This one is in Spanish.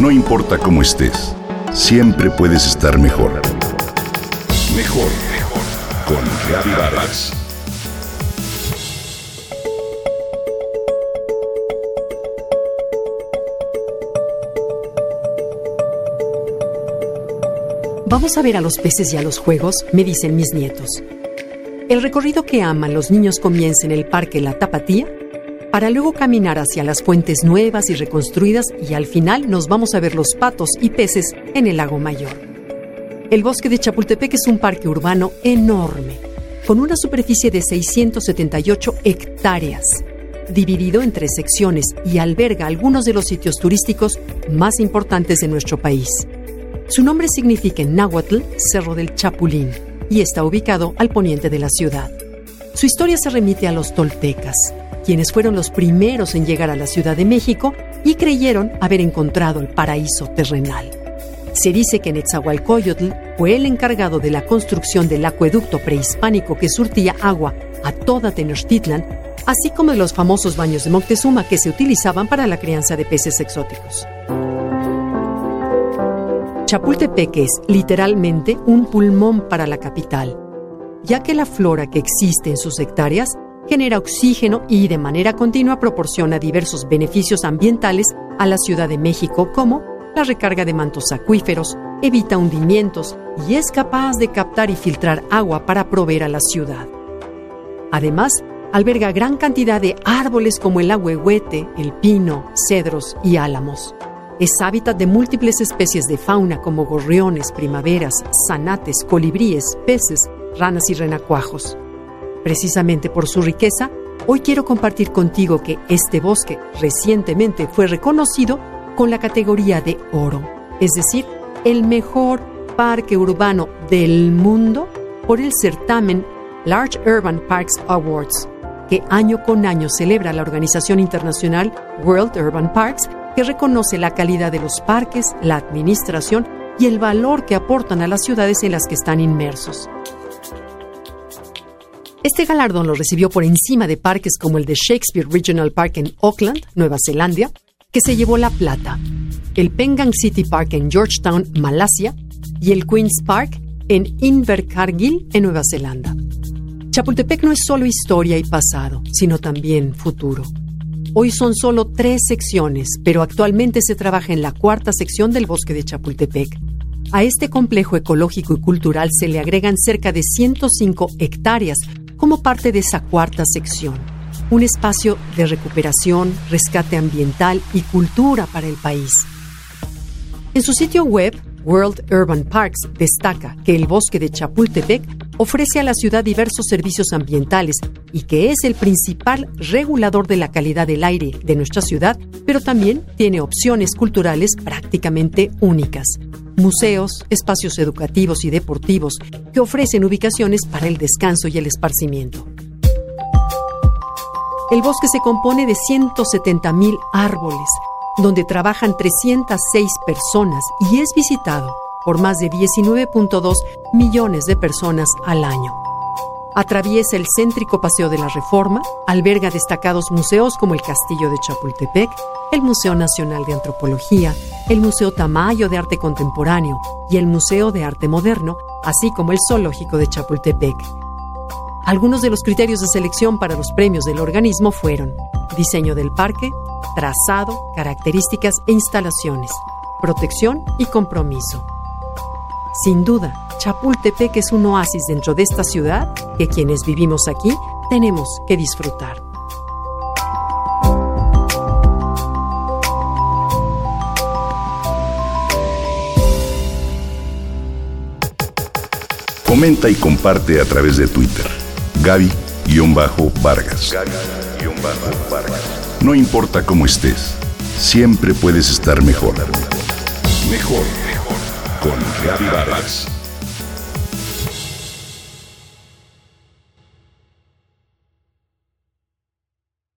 No importa cómo estés, siempre puedes estar mejor. Mejor, mejor. Con Vargas. Vamos a ver a los peces y a los juegos, me dicen mis nietos. El recorrido que aman los niños comienza en el Parque La Tapatía, para luego caminar hacia las fuentes nuevas y reconstruidas y al final nos vamos a ver los patos y peces en el lago Mayor. El bosque de Chapultepec es un parque urbano enorme, con una superficie de 678 hectáreas, dividido en tres secciones y alberga algunos de los sitios turísticos más importantes de nuestro país. Su nombre significa en náhuatl Cerro del Chapulín y está ubicado al poniente de la ciudad. Su historia se remite a los toltecas, quienes fueron los primeros en llegar a la Ciudad de México y creyeron haber encontrado el paraíso terrenal. Se dice que Netzahualcoyotl fue el encargado de la construcción del acueducto prehispánico que surtía agua a toda Tenochtitlan, así como de los famosos baños de Moctezuma que se utilizaban para la crianza de peces exóticos. Chapultepec es literalmente un pulmón para la capital, ya que la flora que existe en sus hectáreas genera oxígeno y de manera continua proporciona diversos beneficios ambientales a la Ciudad de México como la recarga de mantos acuíferos, evita hundimientos y es capaz de captar y filtrar agua para proveer a la ciudad. Además, alberga gran cantidad de árboles como el ahuehuete, el pino, cedros y álamos. Es hábitat de múltiples especies de fauna como gorriones, primaveras, zanates, colibríes, peces, ranas y renacuajos. Precisamente por su riqueza, hoy quiero compartir contigo que este bosque recientemente fue reconocido con la categoría de oro, es decir, el mejor parque urbano del mundo por el certamen Large Urban Parks Awards, que año con año celebra la organización internacional World Urban Parks que reconoce la calidad de los parques, la administración y el valor que aportan a las ciudades en las que están inmersos. Este galardón lo recibió por encima de parques como el de Shakespeare Regional Park en Auckland, Nueva Zelanda, que se llevó la plata, el Pengang City Park en Georgetown, Malasia, y el Queen's Park en Invercargill, en Nueva Zelanda. Chapultepec no es solo historia y pasado, sino también futuro. Hoy son solo tres secciones, pero actualmente se trabaja en la cuarta sección del bosque de Chapultepec. A este complejo ecológico y cultural se le agregan cerca de 105 hectáreas como parte de esa cuarta sección, un espacio de recuperación, rescate ambiental y cultura para el país. En su sitio web, World Urban Parks destaca que el bosque de Chapultepec ofrece a la ciudad diversos servicios ambientales y que es el principal regulador de la calidad del aire de nuestra ciudad, pero también tiene opciones culturales prácticamente únicas. Museos, espacios educativos y deportivos que ofrecen ubicaciones para el descanso y el esparcimiento. El bosque se compone de 170.000 árboles, donde trabajan 306 personas y es visitado por más de 19.2 millones de personas al año. Atraviesa el céntrico Paseo de la Reforma, alberga destacados museos como el Castillo de Chapultepec, el Museo Nacional de Antropología, el Museo Tamayo de Arte Contemporáneo y el Museo de Arte Moderno, así como el Zoológico de Chapultepec. Algunos de los criterios de selección para los premios del organismo fueron diseño del parque, trazado, características e instalaciones, protección y compromiso. Sin duda, Chapultepec es un oasis dentro de esta ciudad que quienes vivimos aquí tenemos que disfrutar. Comenta y comparte a través de Twitter. Gaby-Vargas. No importa cómo estés, siempre puedes estar mejor. Mejor, mejor. Con Gaby Vargas.